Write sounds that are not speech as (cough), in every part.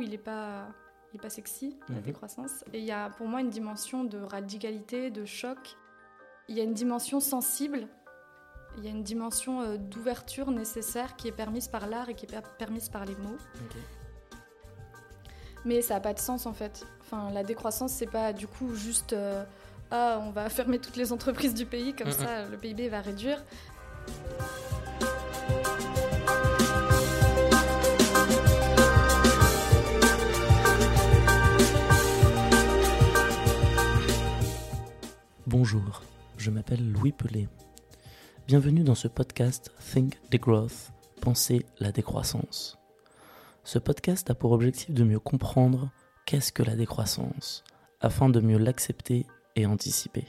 il n'est pas, il est pas sexy, la Mhm. décroissance. Et il y a pour moi une dimension de radicalité, de choc. Il y a une dimension sensible. Il y a une dimension euh, d'ouverture nécessaire qui est permise par l'art et qui est per- permise par les mots. Mais ça n'a pas de sens en fait. Enfin, la décroissance, c'est pas du coup juste euh, ah, on va fermer toutes les entreprises du pays, comme Mhm. ça le PIB va réduire. Bonjour, je m'appelle Louis Pelé. Bienvenue dans ce podcast Think Degrowth, Penser la décroissance. Ce podcast a pour objectif de mieux comprendre qu'est-ce que la décroissance, afin de mieux l'accepter et anticiper.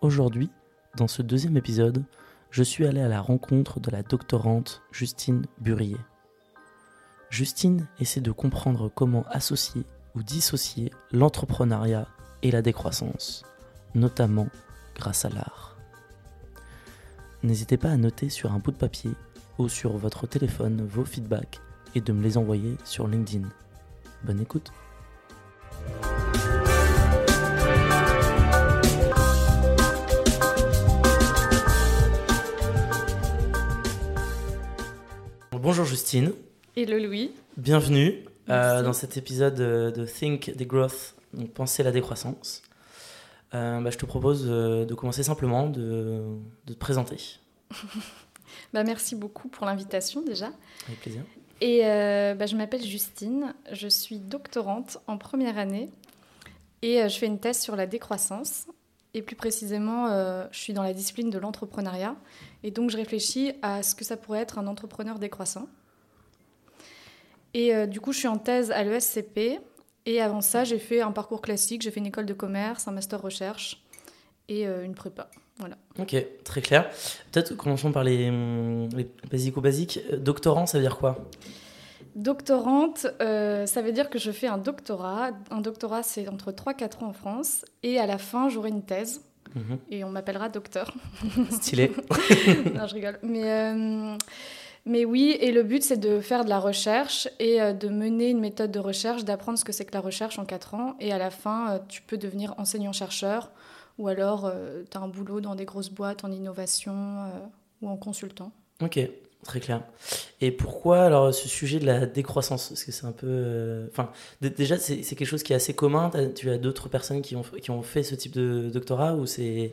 Aujourd'hui, dans ce deuxième épisode, je suis allé à la rencontre de la doctorante Justine Burier. Justine essaie de comprendre comment associer ou dissocier l'entrepreneuriat et la décroissance notamment grâce à l'art. N'hésitez pas à noter sur un bout de papier ou sur votre téléphone vos feedbacks et de me les envoyer sur LinkedIn. Bonne écoute Bonjour Justine, Et le Louis, bienvenue euh, dans cet épisode euh, de Think Degrowth, donc penser la décroissance. Euh, bah, je te propose euh, de commencer simplement de, de te présenter. (laughs) bah, merci beaucoup pour l'invitation déjà. Avec plaisir. Et euh, bah, je m'appelle Justine, je suis doctorante en première année et euh, je fais une thèse sur la décroissance. Et plus précisément, euh, je suis dans la discipline de l'entrepreneuriat. Et donc, je réfléchis à ce que ça pourrait être un entrepreneur décroissant. Et du coup, je suis en thèse à l'ESCP. Et avant ça, j'ai fait un parcours classique. J'ai fait une école de commerce, un master recherche et euh, une prépa. Voilà. Ok, très clair. Peut-être commençons par les, les basico-basiques. Euh, Doctorant, ça veut dire quoi? Doctorante, euh, ça veut dire que je fais un doctorat. Un doctorat, c'est entre 3-4 ans en France. Et à la fin, j'aurai une thèse. Mhm. Et on m'appellera docteur. Stylé. (laughs) non, je rigole. Mais, euh, mais oui, et le but, c'est de faire de la recherche et euh, de mener une méthode de recherche, d'apprendre ce que c'est que la recherche en 4 ans. Et à la fin, euh, tu peux devenir enseignant-chercheur ou alors tu as un boulot dans des grosses boîtes en innovation euh, ou en consultant. Ok, très clair. Et pourquoi alors ce sujet de la décroissance? Parce que c'est un peu. euh, Enfin, déjà, c'est quelque chose qui est assez commun. Tu as d'autres personnes qui ont, qui ont fait ce type de doctorat ou c'est.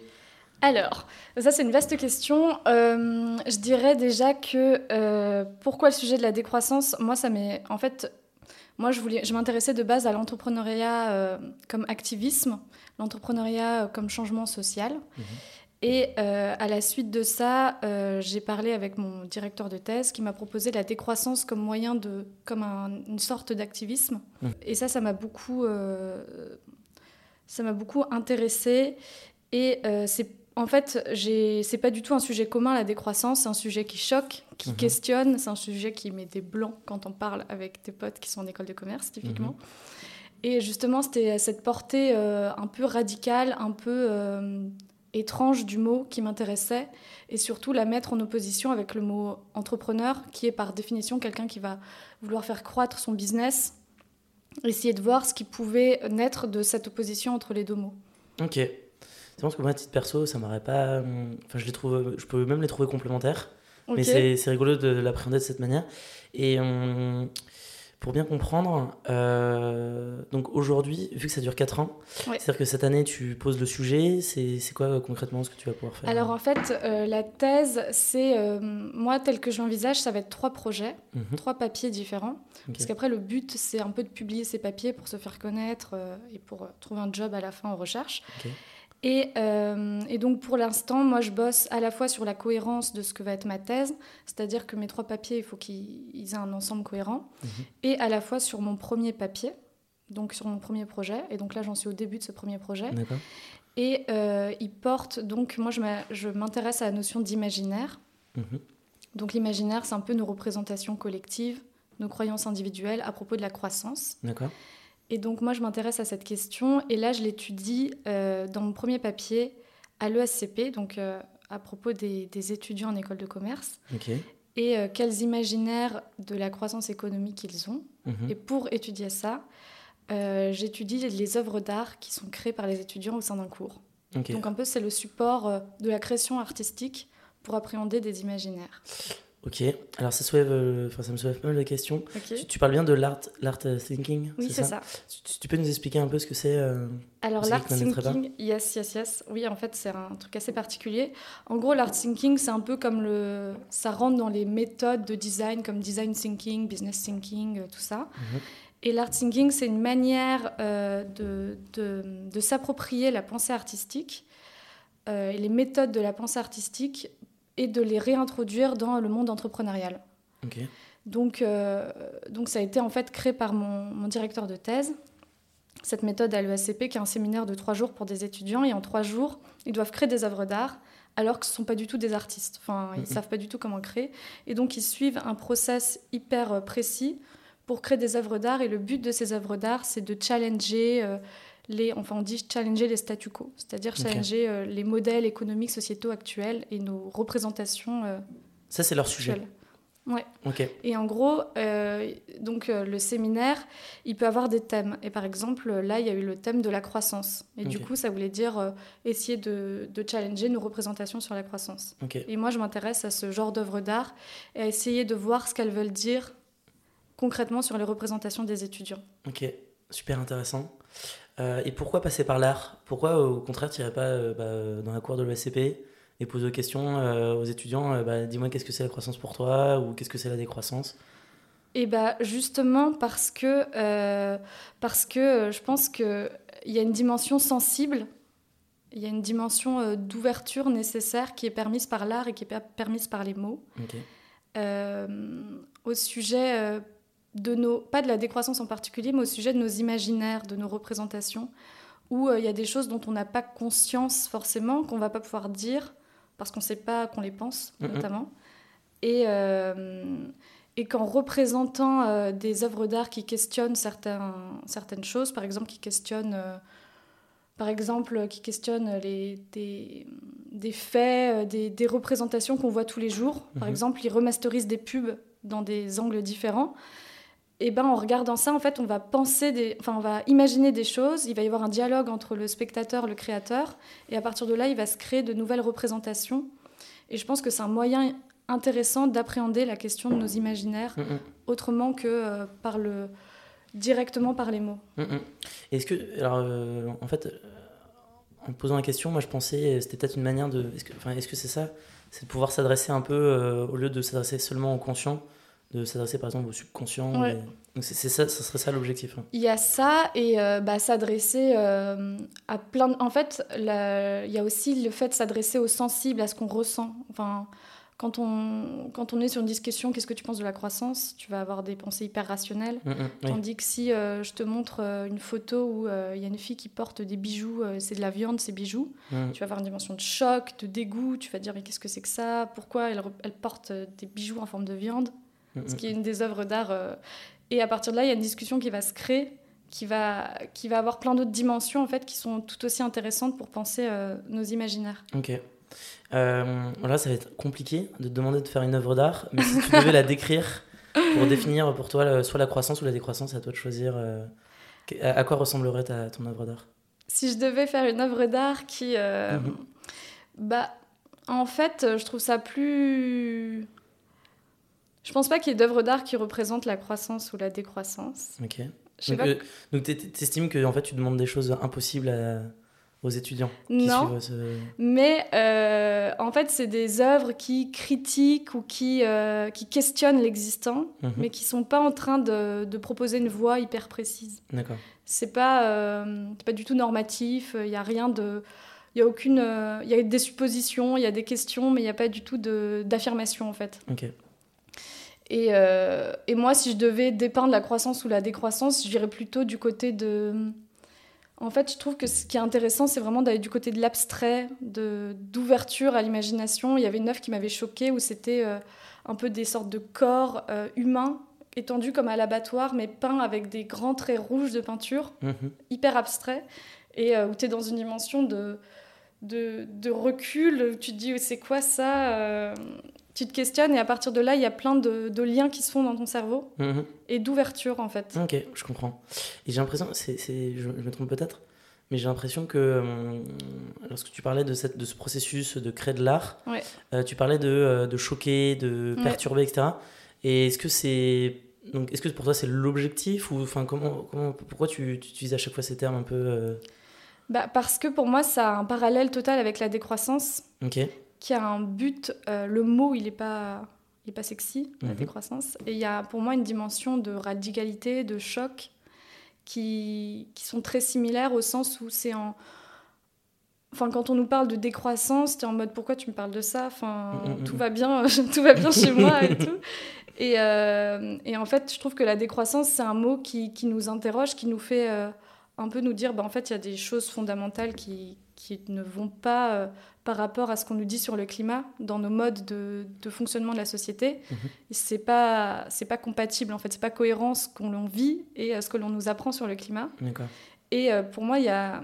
Alors, ça c'est une vaste question. Euh, je dirais déjà que euh, pourquoi le sujet de la décroissance? Moi, ça m'est en fait, moi je voulais, je m'intéressais de base à l'entrepreneuriat euh, comme activisme, l'entrepreneuriat comme changement social. Mhm. Et euh, à la suite de ça, euh, j'ai parlé avec mon directeur de thèse qui m'a proposé la décroissance comme moyen de, comme un- une sorte d'activisme. Mhm. Et ça, ça m'a beaucoup, ça m'a beaucoup intéressée. Et c'est en fait, c'est pas du tout un sujet commun, la décroissance. C'est un sujet qui choque, qui Mhm. questionne. C'est un sujet qui met des blancs quand on parle avec tes potes qui sont en école de commerce, typiquement. Et justement, c'était cette portée euh, un peu radicale, un peu euh, étrange du mot qui m'intéressait. Et surtout, la mettre en opposition avec le mot entrepreneur, qui est par définition quelqu'un qui va vouloir faire croître son business. Essayer de voir ce qui pouvait naître de cette opposition entre les deux mots. Ok. C'est parce que moi, à titre perso, ça m'aurait pas. hum, Enfin, je les trouve. Je peux même les trouver complémentaires. Mais c'est c'est rigolo de l'appréhender de cette manière. Et hum, pour bien comprendre, euh, donc aujourd'hui, vu que ça dure 4 ans, Ouais. c'est-à-dire que cette année, tu poses le sujet. C'est c'est quoi euh, concrètement ce que tu vas pouvoir faire? Alors en fait, euh, la thèse, c'est euh, moi tel que je l'envisage, ça va être trois projets, Mhm. trois papiers différents. Parce qu'après, le but, c'est un peu de publier ces papiers pour se faire connaître et pour trouver un job à la fin en recherche. Ok. Et, euh, et donc pour l'instant, moi, je bosse à la fois sur la cohérence de ce que va être ma thèse, c'est-à-dire que mes trois papiers, il faut qu'ils ils aient un ensemble cohérent, Mhm. et à la fois sur mon premier papier, donc sur mon premier projet. Et donc là, j'en suis au début de ce premier projet. Et euh, il porte, donc moi je m'intéresse à la notion d'imaginaire. Mhm. Donc l'imaginaire, c'est un peu nos représentations collectives, nos croyances individuelles à propos de la croissance. D'accord. Et donc moi je m'intéresse à cette question et là je l'étudie euh, dans mon premier papier à l'ESCP, donc euh, à propos des, des étudiants en école de commerce. Et euh, quels imaginaires de la croissance économique ils ont. Mhm. Et pour étudier ça, j'étudie les œuvres d'art qui sont créées par les étudiants au sein d'un cours. Donc un peu c'est le support de la création artistique pour appréhender des imaginaires. Ok. Alors ça soulève, euh, ça me soulève pas mal de questions. Tu, tu parles bien de l'art, l'art euh, thinking. Oui, c'est ça. Tu, tu peux nous expliquer un peu ce que c'est euh, Alors l'art thinking, yes, yes, yes. Oui, en fait, c'est un truc assez particulier. En gros, l'art thinking, c'est un peu comme le... Ça rentre dans les méthodes de design, comme design thinking, business thinking, tout ça. Mhm. Et l'art thinking, c'est une manière euh, de, de, de s'approprier la pensée artistique et les méthodes de la pensée artistique et de les réintroduire dans le monde entrepreneurial. Donc, euh, donc ça a été en fait créé par mon, mon directeur de thèse. Cette méthode à l'ESCP, qui est un séminaire de trois jours pour des étudiants, et en trois jours, ils doivent créer des œuvres d'art, alors que ce ne sont pas du tout des artistes. Enfin, ils ne savent pas du tout comment créer. Et donc, ils suivent un process hyper euh, précis pour créer des œuvres d'art. Et le but de ces œuvres d'art, c'est de challenger euh, les, enfin, on dit challenger les statu quo, c'est-à-dire challenger euh, les modèles économiques, sociétaux actuels et nos représentations euh, Ça c'est leur sujet. Ouais. Ok. Et en gros, euh, donc euh, le séminaire, il peut avoir des thèmes. Et par exemple, là, il y a eu le thème de la croissance. Et du coup, ça voulait dire euh, essayer de, de challenger nos représentations sur la croissance. Ok. Et moi, je m'intéresse à ce genre d'œuvres d'art et à essayer de voir ce qu'elles veulent dire concrètement sur les représentations des étudiants. Ok. Super intéressant. Euh, et pourquoi passer par l'art? Pourquoi au contraire tu irais pas euh, bah, dans la cour de l'ESCP et poser des questions euh, aux étudiants bah, Dis-moi qu'est-ce que c'est la croissance pour toi ou qu'est-ce que c'est la décroissance? Et bah justement parce que, parce que je pense qu'il y a une dimension sensible, il y a une dimension d'ouverture nécessaire qui est permise par l'art et qui est per- permise par les mots. Au sujet de nos, pas de la décroissance en particulier, mais au sujet de nos imaginaires, de nos représentations, où euh, il y a des choses dont on n'a pas conscience forcément, qu'on va pas pouvoir dire parce qu'on ne sait pas qu'on les pense, notamment. Et, euh, et qu'en représentant euh, des œuvres d'art qui questionnent certains, certaines choses, par exemple, qui questionnent, euh, par exemple, qui questionnent les, des, des faits, des, des représentations qu'on voit tous les jours. Par Mhm. exemple, ils remasterisent des pubs dans des angles différents. Et ben, en regardant ça, en fait, on va penser des, enfin, on va imaginer des choses. Il va y avoir un dialogue entre le spectateur, le créateur, et à partir de là, il va se créer de nouvelles représentations. Et je pense que c'est un moyen intéressant d'appréhender la question de nos imaginaires Mm, mm, autrement que euh, par le directement par les mots. mm. Est-ce que, alors, euh, en fait, euh, en posant la question, moi je pensais, c'était peut-être une manière de, est-ce que, enfin, est-ce que c'est ça? C'est de pouvoir s'adresser un peu, euh, au lieu de s'adresser seulement au conscient, de s'adresser par exemple au subconscient. Ouais. et- c'est ça, ça serait ça l'objectif. hein. Il y a ça et euh, bah, s'adresser euh, à plein de... En fait, la- il y a aussi le fait de s'adresser aux sensibles, à ce qu'on ressent. Enfin, quand on, quand on est sur une discussion, qu'est-ce que tu penses de la croissance? Tu vas avoir des pensées hyper rationnelles. Mm, mm, oui. Tandis que si euh, je te montre une photo où il y a une fille qui porte des bijoux, c'est de la viande, c'est bijoux, Mm. tu vas avoir une dimension de choc, de dégoût, tu vas dire mais qu'est-ce que c'est que ça? Pourquoi elle, elle porte des bijoux en forme de viande? Ce mm. qui est une des œuvres d'art. euh, Et à partir de là, il y a une discussion qui va se créer, qui va, qui va avoir plein d'autres dimensions en fait, qui sont tout aussi intéressantes pour penser euh, nos imaginaires. Ok. Euh, voilà, ça va être compliqué de te demander de faire une œuvre d'art, mais si tu devais la (laughs) décrire pour définir pour toi le- soit la croissance ou la décroissance, c'est à toi de choisir. euh, à, à quoi ressemblerait ta, ton œuvre d'art? Si je devais faire une œuvre d'art qui... euh, Mhm. Bah, en fait, euh, je trouve ça plus... Je pense pas qu'il y ait d'œuvres d'art qui représentent la croissance ou la décroissance. Ok. Je Donc, euh, donc t'es- t'estimes que en fait tu demandes des choses impossibles à- aux étudiants qui Non. suivent ce... Mais euh, en fait, c'est des œuvres qui critiquent ou qui, euh, qui questionnent l'existant, Mhm. mais qui sont pas en train de, de proposer une voie hyper précise. D'accord. C'est pas, euh, pas du tout normatif, il y a rien de. Il y a aucune. euh, Il y a des suppositions, il y a des questions, mais il n'y a pas du tout d'affirmation en fait. Ok. Et, euh, et moi, si je devais dépeindre la croissance ou la décroissance, je dirais plutôt du côté de. En fait, je trouve que ce qui est intéressant, c'est vraiment d'aller du côté de l'abstrait, d'ouverture à l'imagination. Il y avait une œuvre qui m'avait choquée où c'était euh, un peu des sortes de corps euh, humains étendus comme à l'abattoir, mais peints avec des grands traits rouges de peinture, Mhm. hyper abstrait, et où tu es dans une dimension de, de, de recul, où tu te dis c'est quoi ça tu te questionnes et à partir de là, il y a plein de, de liens qui se font dans ton cerveau Mhm. et d'ouverture en fait. Ok, je comprends. Et j'ai l'impression, c'est, je, je me trompe peut-être, mais j'ai l'impression que euh, lorsque tu parlais de, cette, de ce processus de créer de l'art, Ouais. euh, tu parlais de, euh, de choquer, de Ouais. perturber, etc. Et est-ce que c'est donc est-ce que pour toi c'est l'objectif ou enfin comment, comment pourquoi tu, tu utilises à chaque fois ces termes un peu Bah, parce que pour moi, ça a un parallèle total avec la décroissance ok qui a un but. euh, le mot, il n'est pas, il est pas sexy, la Mhm. décroissance. Et il y a pour moi une dimension de radicalité, de choc qui, qui sont très similaires au sens où c'est en. Enfin, quand on nous parle de décroissance, tu es en mode pourquoi tu me parles de ça? Enfin, Mm, mm, tout va bien, (laughs) tout va bien chez moi et (laughs) tout. Et, euh, et en fait, je trouve que la décroissance, c'est un mot qui, qui nous interroge, qui nous fait euh, un peu nous dire, bah, en fait, il y a des choses fondamentales qui, qui ne vont pas euh, par rapport à ce qu'on nous dit sur le climat dans nos modes de, de fonctionnement de la société. Et C'est pas, c'est pas compatible, en fait, c'est pas cohérent ce qu'on vit et euh, ce que l'on nous apprend sur le climat. Et euh, pour moi, il y a,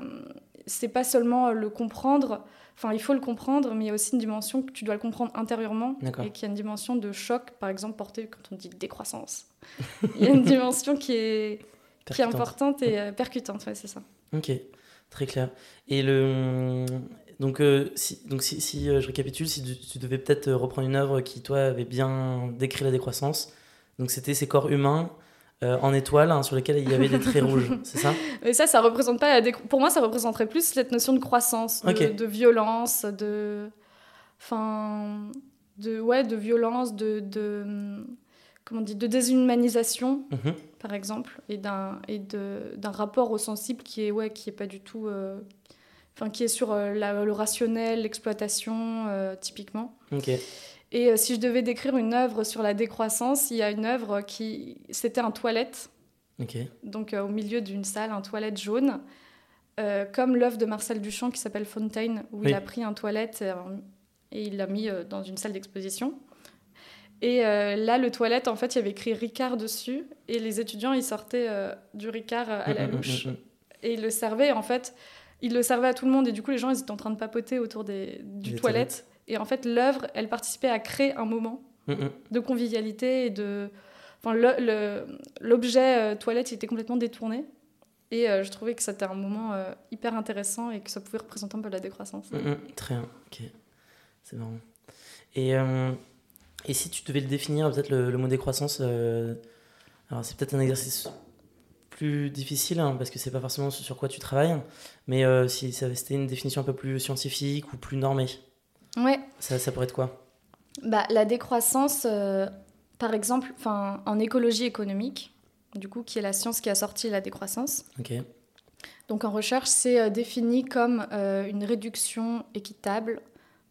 c'est pas seulement le comprendre. Enfin, il faut le comprendre, mais il y a aussi une dimension que tu dois le comprendre intérieurement et qu'il y a une dimension de choc, par exemple, portée quand on dit décroissance. (laughs) il y a une dimension qui est, qui importante et euh, percutante, ouais, c'est ça. Ok, très clair. Et le donc euh, si donc si, si, euh, je récapitule, si tu, tu devais peut-être euh, reprendre une œuvre qui toi avait bien décrit la décroissance, donc c'était ces corps humains euh, en étoile hein, sur lesquels il y avait des traits rouges, (laughs) c'est ça? Mais ça, ça représente pas la décro- Pour moi, ça représenterait plus cette notion de croissance, de, violence, de. Enfin. De, ouais, de violence, de. de comment on dit De déshumanisation, Mhm. par exemple, et d'un rapport au sensible qui est, ouais, qui est pas du tout. Enfin, qui est sur euh, la- le rationnel, l'exploitation, euh, typiquement. Ok, Et euh, si je devais décrire une œuvre sur la décroissance, il y a une œuvre qui. C'était un toilette ok, donc au milieu d'une salle, un toilette jaune, comme l'œuvre de Marcel Duchamp qui s'appelle Fontaine, où Oui. il a pris un toilette et il l'a mis dans une salle d'exposition. Et euh, là, le toilette, en fait, il y avait écrit Ricard dessus, et les étudiants, ils sortaient euh, du Ricard à la Mm, mm, louche, mm, mm. et ils le servaient, en fait, ils le servaient à tout le monde, et du coup, les gens, ils étaient en train de papoter autour des, du toilette. Et en fait, l'œuvre, elle participait à créer un moment Mm, mm. de convivialité et de. Enfin, le- le- l'objet euh, toilette il était complètement détourné. Et euh, je trouvais que c'était un moment euh, hyper intéressant et que ça pouvait représenter un peu la décroissance. Mm. Très bien, ok, c'est marrant. Et et si tu devais le définir peut-être le, le mot décroissance, alors c'est peut-être un exercice plus difficile hein, parce que c'est pas forcément sur quoi tu travailles, mais euh, si ça- c'était une définition un peu plus scientifique ou plus normée, Ouais, ça, ça pourrait être quoi? Bah, la décroissance, euh, par exemple, enfin, en écologie économique, du coup, qui est la science qui a sorti la décroissance. Ok, Donc en recherche, c'est euh, défini comme euh, une réduction équitable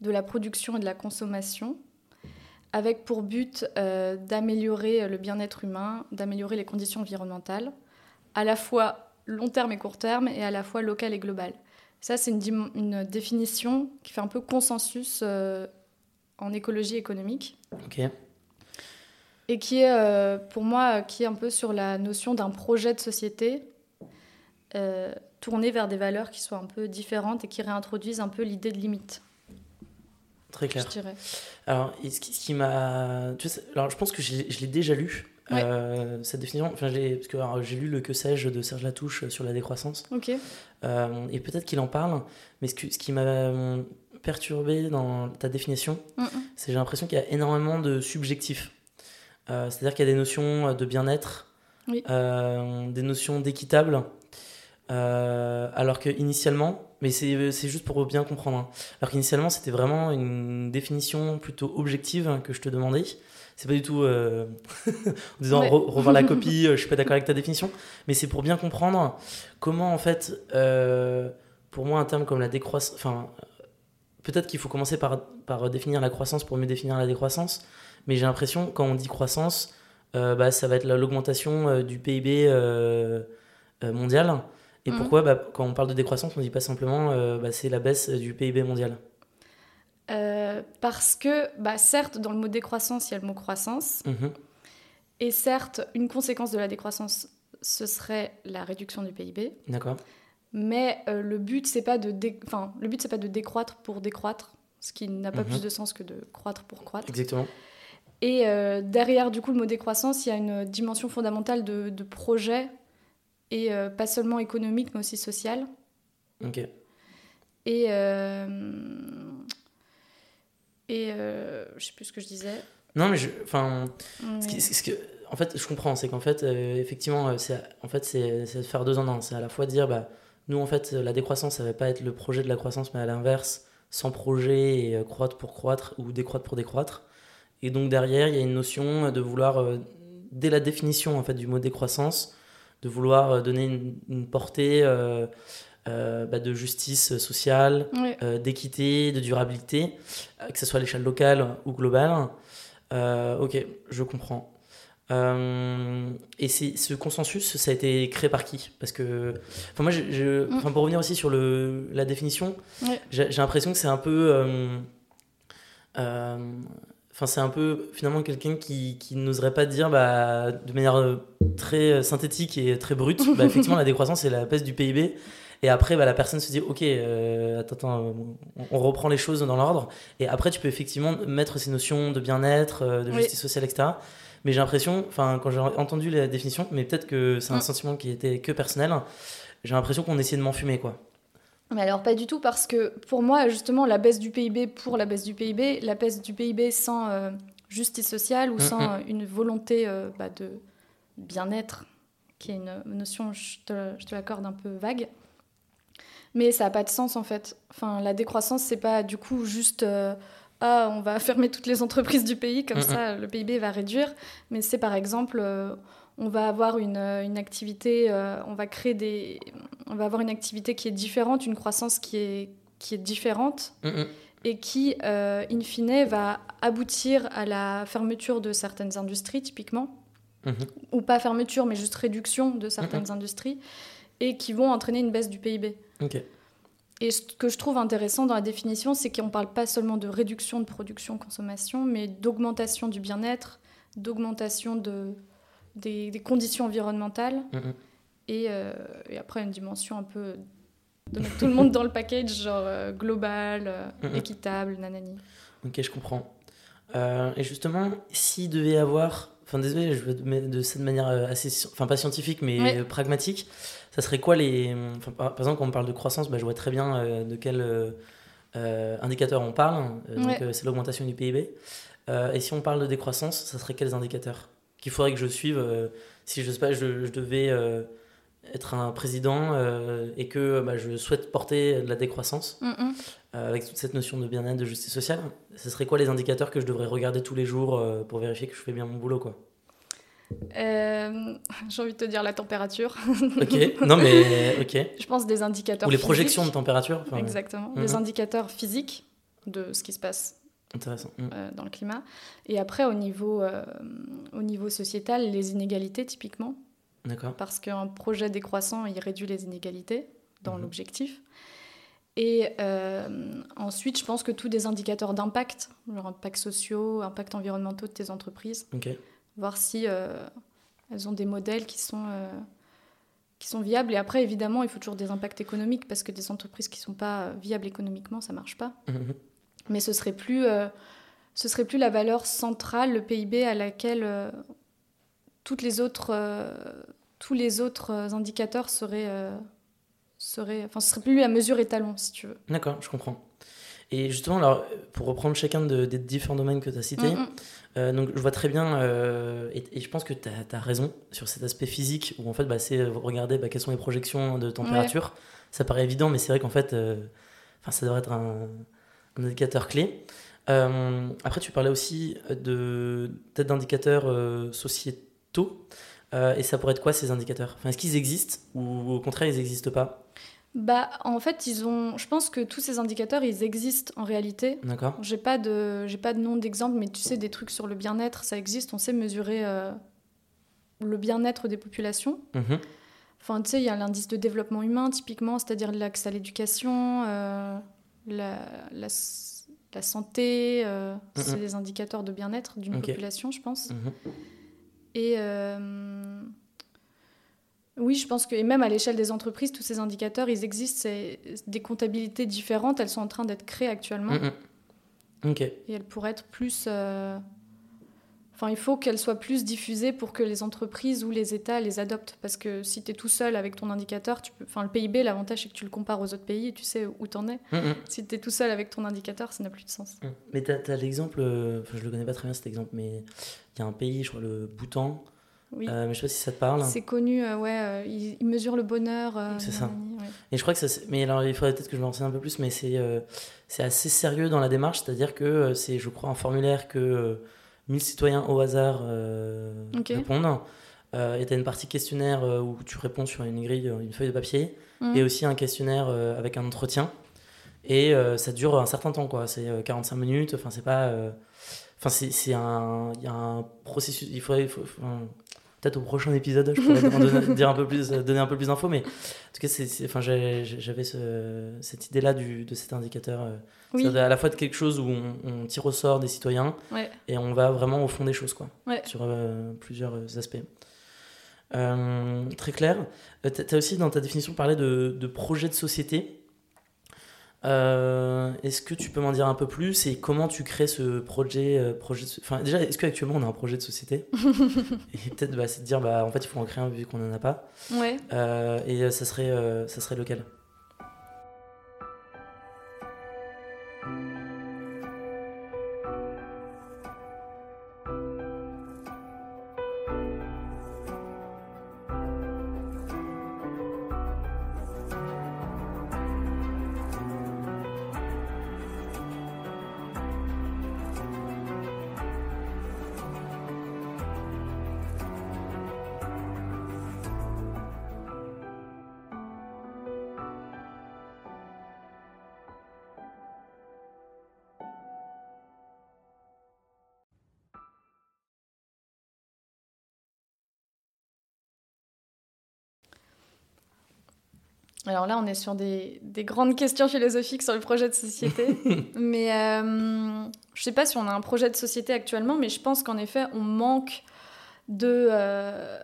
de la production et de la consommation, avec pour but euh, d'améliorer le bien-être humain, d'améliorer les conditions environnementales, à la fois long terme et court terme, et à la fois local et global. Ça, c'est une, définition qui fait un peu consensus euh, en écologie économique ok, et qui est euh, pour moi qui est un peu sur la notion d'un projet de société euh, tourné vers des valeurs qui soient un peu différentes et qui réintroduisent un peu l'idée de limite, très je clair. dirais. Alors, ce qui, m'a. tu sais, alors, je pense que je je l'ai déjà lu, Ouais. euh, cette définition. Enfin, parce que alors, j'ai lu le Que sais-je de Serge Latouche sur la décroissance. Euh, et peut-être qu'il en parle, mais ce, que- ce qui m'a euh, perturbé dans ta définition, c'est que j'ai l'impression qu'il y a énormément de subjectifs. Euh, C'est-à-dire qu'il y a des notions de bien-être, Oui. des notions d'équitable, alors que initialement, mais c'est c'est juste pour bien comprendre, hein, alors qu'initialement c'était vraiment une définition plutôt objective que je te demandais. C'est pas du tout euh, (laughs) en disant Ouais. re- revoir la copie, (laughs) euh, je suis pas d'accord avec ta définition, mais c'est pour bien comprendre comment en fait, euh, pour moi un terme comme la décroissance, enfin peut-être qu'il faut commencer par, par définir la croissance pour mieux définir la décroissance, mais j'ai l'impression quand on dit croissance, euh, bah, ça va être la- l'augmentation du PIB mondial. Et Mhm. pourquoi? Bah, Quand on parle de décroissance, on dit pas simplement bah, c'est la baisse du PIB mondial. Euh, parce que, bah, certes, dans le mot décroissance, il y a le mot croissance, Mhm. et certes, une conséquence de la décroissance, ce serait la réduction du PIB. D'accord Mais euh, le but, c'est pas de, dé- enfin, le but, c'est pas de décroître pour décroître. ce qui n'a pas Mhm. plus de sens que de croître pour croître. Exactement. Et euh, derrière, du coup, le mot décroissance, il y a une dimension fondamentale de, de projet, et euh, pas seulement économique, mais aussi sociale. Ok. Et, euh, et euh, je sais plus ce que je disais. Non, mais je. Enfin. Ce qui- ce que, en fait, je comprends, c'est qu'en fait, euh, effectivement, euh, c'est en fait, c'est faire deux en un. C'est à la fois dire, bah, nous, en fait, la décroissance, ça va pas être le projet de la croissance, mais à l'inverse, sans projet et euh, croître pour croître ou décroître pour décroître. Et donc derrière, il y a une notion de vouloir, euh, dès la définition en fait du mot décroissance, de vouloir donner une, une portée euh, euh, bah, de justice sociale, euh, d'équité, de durabilité, euh, que ce soit à l'échelle locale ou globale. Ok, je comprends. Et ce consensus, ça a été créé par qui? Parce que, enfin moi, je, je- Mm. pour revenir aussi sur le, la définition, j'ai, l'impression que c'est un peu, enfin c'est un peu finalement quelqu'un qui, qui n'oserait pas dire, bah, de manière très synthétique et très brute, (laughs) bah, effectivement la décroissance c'est la baisse du PIB. Et après, bah, la personne se dit, ok, euh, attends, attends, on, reprend les choses dans l'ordre. Et après, tu peux effectivement mettre ces notions de bien-être, euh, de Oui. justice sociale, etc. Mais j'ai l'impression, enfin, quand j'ai entendu la définition, mais peut-être que c'est un Mm. sentiment qui était que personnel, j'ai l'impression qu'on essayait de m'enfumer, quoi. Mais alors pas du tout parce que pour moi justement la baisse du PIB pour la baisse du PIB, la baisse du PIB sans euh, justice sociale ou Mm, sans mm. une volonté euh, bah, de bien-être, qui est une notion, je te, je te l'accorde, un peu vague. Mais ça n'a pas de sens en fait. Enfin, la décroissance, c'est pas du coup juste euh, ah, on va (laughs) fermer toutes les entreprises du pays, comme Mm, ça le PIB va réduire. Mais c'est par exemple, euh, on va avoir une, euh, une activité, euh, on va créer des. On va avoir une activité qui est différente, une croissance qui est, qui est différente et qui, euh, in fine, va aboutir à la fermeture de certaines industries, typiquement, Mhm. ou pas fermeture, mais juste réduction de certaines industries, et qui vont entraîner une baisse du PIB. Ok. Et ce que je trouve intéressant dans la définition, c'est qu'on ne parle pas seulement de réduction de production, consommation, mais d'augmentation du bien-être, d'augmentation de, des, des conditions environnementales, Mm, mm. et, euh, et après une dimension un peu de mettre tout le monde dans le package, genre euh, global, euh, équitable, nanani. Ok, je comprends. Euh, et justement, s'il devait y avoir, enfin désolé, je mettre de cette manière euh, assez, enfin pas scientifique, mais Ouais. pragmatique, ça serait quoi les, enfin, par, exemple, quand on parle de croissance, bah, je vois très bien euh, de quel euh, euh, indicateur on parle. Donc Ouais. c'est l'augmentation du PIB. Et si on parle de décroissance, ça serait quels indicateurs? Qu'il faudrait que je suive si je sais pas, je, je devais être un président euh, et que bah, je souhaite porter de la décroissance Mhm. euh, avec toute cette notion de bien-être, de justice sociale, ce serait quoi les indicateurs que je devrais regarder tous les jours euh, pour vérifier que je fais bien mon boulot quoi? (laughs) J'ai envie de te dire la température. (laughs) Ok, non mais ok. Je pense des indicateurs Ou les projections de température. enfin, Exactement. Des indicateurs physiques de ce qui se passe Intéressant. Mm. euh, dans le climat. Et après, au niveau, euh, au niveau sociétal, les inégalités, typiquement. Parce qu'un projet décroissant, il réduit les inégalités dans Mhm. l'objectif. Et euh, ensuite, je pense que tous des indicateurs d'impact, genre impact sociaux, impact environnementaux de tes entreprises, voir si euh, elles ont des modèles qui sont, euh, qui sont viables. Et après, évidemment, il faut toujours des impacts économiques parce que des entreprises qui ne sont pas viables économiquement, ça ne marche pas. Mhm. Mais ce serait plus, ce serait plus la valeur centrale, le PIB à laquelle toutes les autres, euh, tous les autres indicateurs seraient, euh, seraient, enfin, ce serait plus la mesure étalon, si tu veux. D'accord, je comprends. Et justement, alors, pour reprendre chacun de- des différents domaines que tu as cités, Mm, mm. euh, donc je vois très bien, euh, et, et je pense que tu as, raison sur cet aspect physique, où en fait, bah, c'est regarder bah, quelles sont les projections de température. Ça paraît évident, mais c'est vrai qu'en fait, euh, ça devrait être un, un indicateur clé. Après, tu parlais aussi peut-être d'indicateurs euh, sociétaux. Euh, et ça pourrait être quoi ces indicateurs? Enfin, Est-ce qu'ils existent ou au contraire ils n'existent pas? Bah, en fait, ils ont. Je pense que tous ces indicateurs, ils existent en réalité. D'accord J'ai pas de, j'ai pas de nom d'exemple, mais tu sais, des trucs sur le bien-être, ça existe. On sait mesurer euh, le bien-être des populations. Mhm. Enfin, tu sais, il y a l'indice de développement humain, typiquement, c'est-à-dire l'accès à l'éducation, euh, la, la, la santé. euh, C'est Mhm. des indicateurs de bien-être d'une population, je pense. Mhm. Et euh, oui, je pense que et même à l'échelle des entreprises, tous ces indicateurs, ils existent. C'est des comptabilités différentes. Elles sont en train d'être créées actuellement. Ok. Et elle pourrait être plus. euh, Enfin, il faut qu'elle soit plus diffusée pour que les entreprises ou les États les adoptent. Parce que si tu es tout seul avec ton indicateur, tu peux... enfin, le PIB, l'avantage, c'est que tu le compares aux autres pays et tu sais où t'en es. Mm, mm. Si tu es tout seul avec ton indicateur, ça n'a plus de sens. Mm. Mais t'as as, l'exemple, euh, enfin je le connais pas très bien cet exemple, mais il y a un pays, je crois le Bhoutan, Oui. euh, mais je sais pas si ça te parle. C'est connu, euh, ouais, euh, ils, ils mesurent le bonheur. euh, C'est ça. ouais. Et je crois que ça, mais alors il faudrait peut-être que je me renseigne un peu plus, mais c'est euh, c'est assez sérieux dans la démarche, c'est-à-dire que euh, c'est, je crois, un formulaire que euh, 1000 citoyens au hasard euh, Ok. répondent. Euh, et tu as une partie questionnaire euh, où tu réponds sur une grille, euh, une feuille de papier, Mhm. et aussi un questionnaire euh, avec un entretien. Et ça dure un certain temps, quoi. C'est euh, 45 minutes, enfin, c'est pas. Enfin, c'est c'est un. Il y a un processus. Il faudrait. il faut- enfin, Peut-être au prochain épisode, je pourrais donner, (laughs) dire un peu plus, donner un peu plus d'infos, mais en tout cas, c'est- enfin, j'avais ce- cette idée-là du- de cet indicateur. euh, Oui, C'est à la fois de quelque chose où on, on tire au sort des citoyens ouais. et on va vraiment au fond des choses, quoi, Ouais. sur euh, plusieurs euh, aspects. Euh, très clair. T'as- T'as aussi dans ta définition parlé de, de projet de société. Euh, est-ce que tu peux m'en dire un peu plus et comment tu crées ce projet, euh, projet de Enfin, déjà, est-ce qu'actuellement on a un projet de société (laughs) Et peut-être, bah, c'est de dire, bah, en fait, il faut en créer un vu qu'on n'en a pas. Ouais. Euh, et ça serait, euh, ça serait lequel? Alors là, on est sur des, des grandes questions philosophiques sur le projet de société. (laughs) mais euh, je sais pas si on a un projet de société actuellement, mais je pense qu'en effet, on manque de, euh,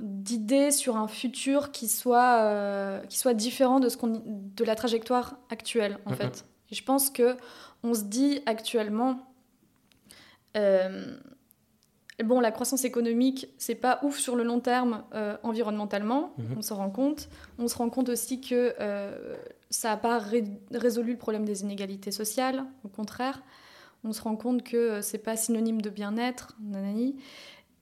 d'idées sur un futur qui soit, euh, qui soit différent de, ce qu'on, de la trajectoire actuelle, en fait. Et je pense que on se dit actuellement... euh, Bon, la croissance économique, c'est pas ouf sur le long terme euh, environnementalement, Mhm. on s'en rend compte. On se rend compte aussi que euh, ça n'a pas ré- résolu le problème des inégalités sociales, au contraire. On se rend compte que euh, c'est pas synonyme de bien-être, nanani.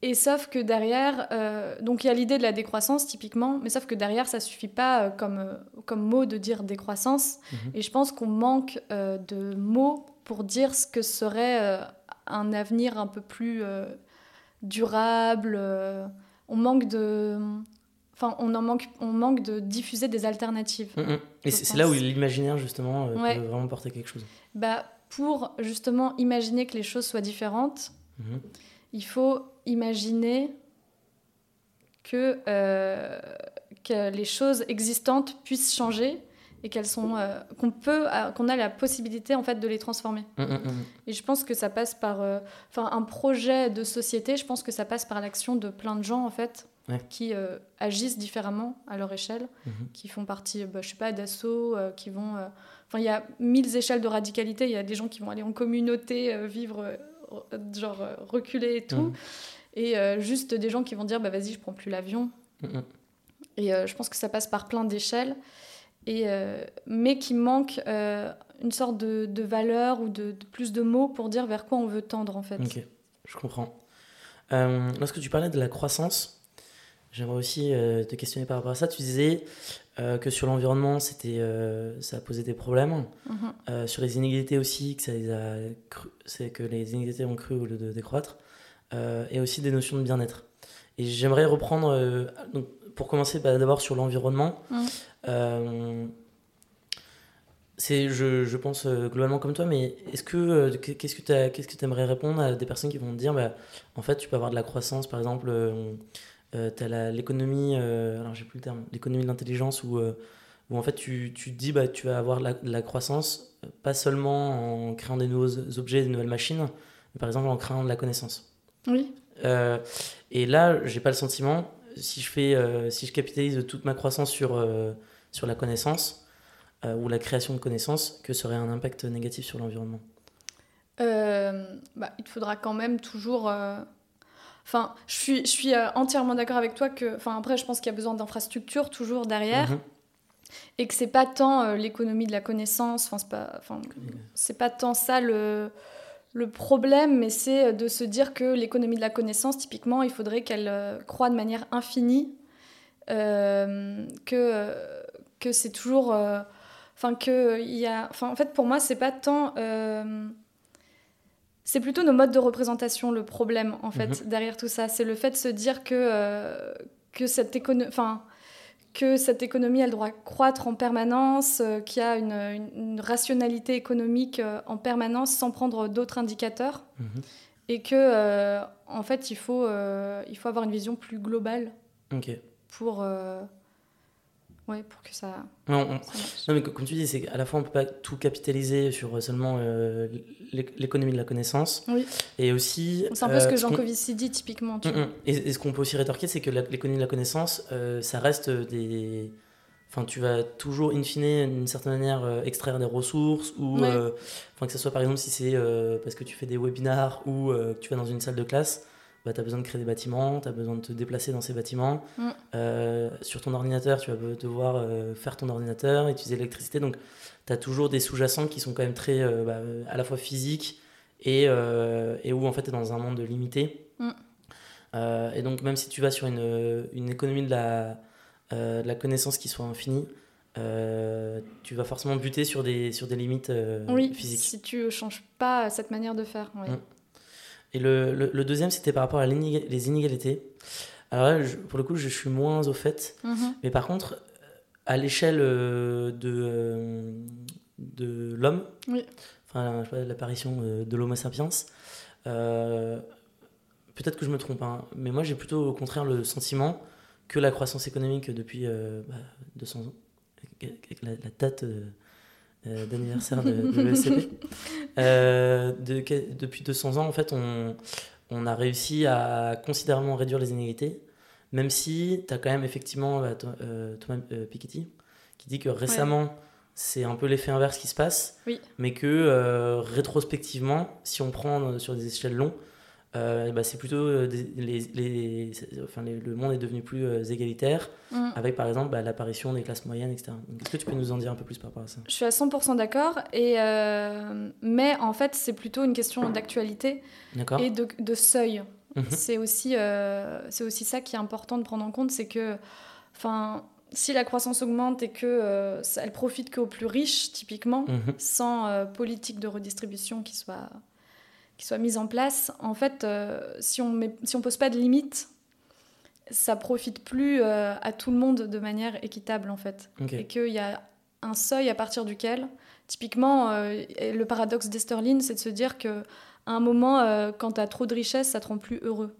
Et sauf que derrière, euh, donc il y a l'idée de la décroissance typiquement, mais sauf que derrière, ça suffit pas euh, comme, euh, comme mot de dire décroissance. Mhm. Et je pense qu'on manque de mots pour dire ce que serait un avenir un peu plus durable. euh, on manque de. Enfin, on, en manque, on manque de diffuser des alternatives. Mm, mm. Et c'est là où l'imaginaire, justement, euh, Ouais. peut vraiment porter quelque chose. Bah, pour justement imaginer que les choses soient différentes, Mhm. il faut imaginer que, euh, que les choses existantes puissent changer et qu'elles sont euh, qu'on peut euh, qu'on a la possibilité en fait de les transformer. Mm, mm, mm. Et je pense que ça passe par euh, enfin un projet de société, je pense que ça passe par l'action de plein de gens en fait Ouais. qui euh, agissent différemment à leur échelle, qui font partie bah, je sais pas d'assauts euh, qui vont euh, enfin il y a mille échelles de radicalité, il y a des gens qui vont aller en communauté vivre genre reculer et tout et juste des gens qui vont dire bah vas-y, je prends plus l'avion. Et je pense que ça passe par plein d'échelles, et, euh, mais qui manque euh, une sorte de, de valeur ou de, de plus de mots pour dire vers quoi on veut tendre en fait. Ok, je comprends. Euh, lorsque tu parlais de la croissance, j'aimerais aussi te questionner par rapport à ça. Tu disais euh, que sur l'environnement, c'était, euh, ça a posé des problèmes. Mhm. Euh, sur les inégalités aussi, que ça les a cru- c'est que les inégalités ont cru au lieu de décroître, et aussi des notions de bien-être. Et j'aimerais reprendre, donc, pour commencer bah, d'abord sur l'environnement. Mhm. Euh, c'est, je, je pense euh, globalement comme toi, mais est-ce que euh, qu'est- qu'est-ce que tu qu'est-ce que aimerais répondre à des personnes qui vont te dire, bah, en fait, tu peux avoir de la croissance, par exemple, euh, tu as l'économie, alors j'ai plus le terme, l'économie de l'intelligence, où, où en fait tu, tu te dis, bah, tu vas avoir de la, de la croissance, pas seulement en créant des nouveaux objets, des nouvelles machines, mais par exemple en créant de la connaissance. Oui, Euh, et là, j'ai pas le sentiment, si je, fais, euh, si je capitalise toute ma croissance sur, euh, sur la connaissance, euh, ou la création de connaissances, que ça aurait un impact négatif sur l'environnement. bah, Il faudra quand même toujours. Enfin, je suis, je suis entièrement d'accord avec toi que. Enfin, après, je pense qu'il y a besoin d'infrastructures toujours derrière. Mhm. Et que c'est pas tant l'économie de la connaissance, enfin, c'est pas, enfin, pas tant ça le, le problème, mais c'est de se dire que l'économie de la connaissance, typiquement, il faudrait qu'elle croît de manière infinie euh, que, que c'est toujours. Euh, enfin, que il y a. Enfin, en fait, pour moi, c'est pas tant. Euh, c'est plutôt nos modes de représentation le problème, en fait, mhm. derrière tout ça. C'est le fait de se dire que, que cette économie. Enfin, que cette économie, elle doit croître en permanence, qu'il y a une, une, rationalité économique en permanence sans prendre d'autres indicateurs. Mhm. Et que, en fait, il faut, il faut avoir une vision plus globale. Pour, euh, ouais, pour que ça. Non, non, mais comme tu dis, c'est à la fois on peut pas tout capitaliser sur euh, seulement euh, l'économie de la connaissance. Oui. Et aussi. C'est un peu ce que Jean Covici dit typiquement. Tu mm, mm. Et, ce qu'on peut aussi rétorquer, c'est que l'économie de la connaissance, ça reste des. Enfin, tu vas toujours, in fine, d'une certaine manière, extraire des ressources, ou enfin, que ce soit par exemple si c'est parce que tu fais des webinars ou que tu vas dans une salle de classe, bah, tu as besoin de créer des bâtiments, tu as besoin de te déplacer dans ces bâtiments. Mm. Euh, sur ton ordinateur, tu vas devoir euh, faire ton ordinateur, utiliser l'électricité. Donc, tu as toujours des sous-jacents qui sont quand même très, euh, bah, à la fois physiques et, et où en fait tu es dans un monde limité. Mm. et donc, même si tu vas sur une, une économie de la, de la connaissance qui soit infinie, tu vas forcément buter sur des, sur des limites oui, physiques. Si tu changes pas cette manière de faire. Oui. Mm. Et le, le, deuxième, c'était par rapport à les inégalités. Alors là, pour le coup, je suis moins au fait. Mhm. Mais par contre, à l'échelle euh, de, euh, de l'homme, enfin, l'apparition euh, de l'Homo sapiens, peut-être que je me trompe, hein, mais moi j'ai plutôt au contraire le sentiment que la croissance économique depuis 200 bah, ans, avec la, la date euh, d'anniversaire de, de l'ESCP. (laughs) Euh, depuis 200 ans, en fait, on, on, a réussi à considérablement réduire les inégalités, même si tu as quand même effectivement bah, euh, Thomas Piketty qui dit que récemment, c'est un peu l'effet inverse qui se passe, oui. mais que rétrospectivement, si on prend sur des échelles longues, euh, bah, c'est plutôt euh, les, les, enfin, le monde est devenu plus euh, égalitaire mm. avec par exemple bah, l'apparition des classes moyennes etc. Est-ce que tu peux nous en dire un peu plus par rapport à ça? Je suis à 100% d'accord et mais en fait c'est plutôt une question d'actualité et de, de seuil. Mhm. C'est aussi c'est aussi ça qui est important de prendre en compte, c'est que enfin si la croissance augmente et que elle profite qu'aux plus riches typiquement, mhm. sans politique de redistribution qui soit qui soit mise en place, en fait, euh, si on ne si on pose pas de limites, ça profite plus euh, à tout le monde de manière équitable, en fait. Et qu'il y a un seuil à partir duquel, typiquement, euh, le paradoxe d'Esterline, c'est de se dire que à un moment, quand tu as trop de richesse, ça te rend plus heureux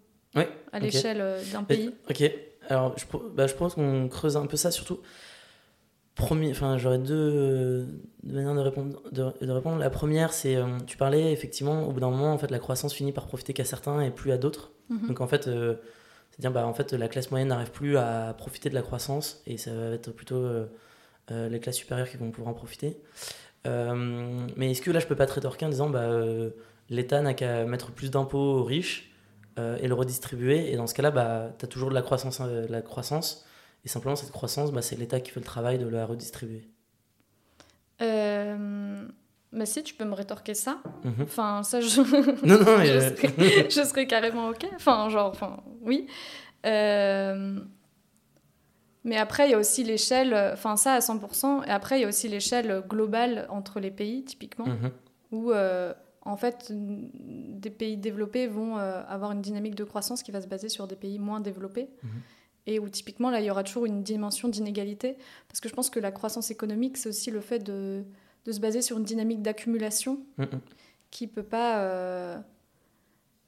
à l'échelle d'un pays. Ok, alors je, bah, je pense qu'on creuse un peu ça, surtout Premier, enfin, j'aurais deux, manières de répondre, de, répondre. La première, c'est, euh, tu parlais effectivement, au bout d'un moment, en fait, la croissance finit par profiter qu'à certains et plus à d'autres. Mhm. Donc en fait, euh, c'est-à-dire, bah, en fait, la classe moyenne n'arrive plus à profiter de la croissance et ça va être plutôt euh, les classes supérieures qui vont pouvoir en profiter. mais est-ce que là, je peux pas te rétorquer en disant, bah, l'État n'a qu'à mettre plus d'impôts aux riches et le redistribuer? Et dans ce cas-là, bah, tu as toujours de la croissance, la croissance et simplement, cette croissance, bah, c'est l'État qui fait le travail de la redistribuer. Euh... Bah si, tu peux me rétorquer ça. Mhm. Enfin, ça, je... (laughs) non, non, mais... (laughs) je, serais, carrément OK. Enfin, genre, enfin, oui. Euh... Mais après, il y a aussi l'échelle, enfin ça à 100%, et après, il y a aussi l'échelle globale entre les pays, typiquement, mhm. où, euh, en fait, des pays développés vont euh, avoir une dynamique de croissance qui va se baser sur des pays moins développés. Mhm et où typiquement là il y aura toujours une dimension d'inégalité. Parce que je pense que la croissance économique c'est aussi le fait de, de, se baser sur une dynamique d'accumulation qui peut pas euh,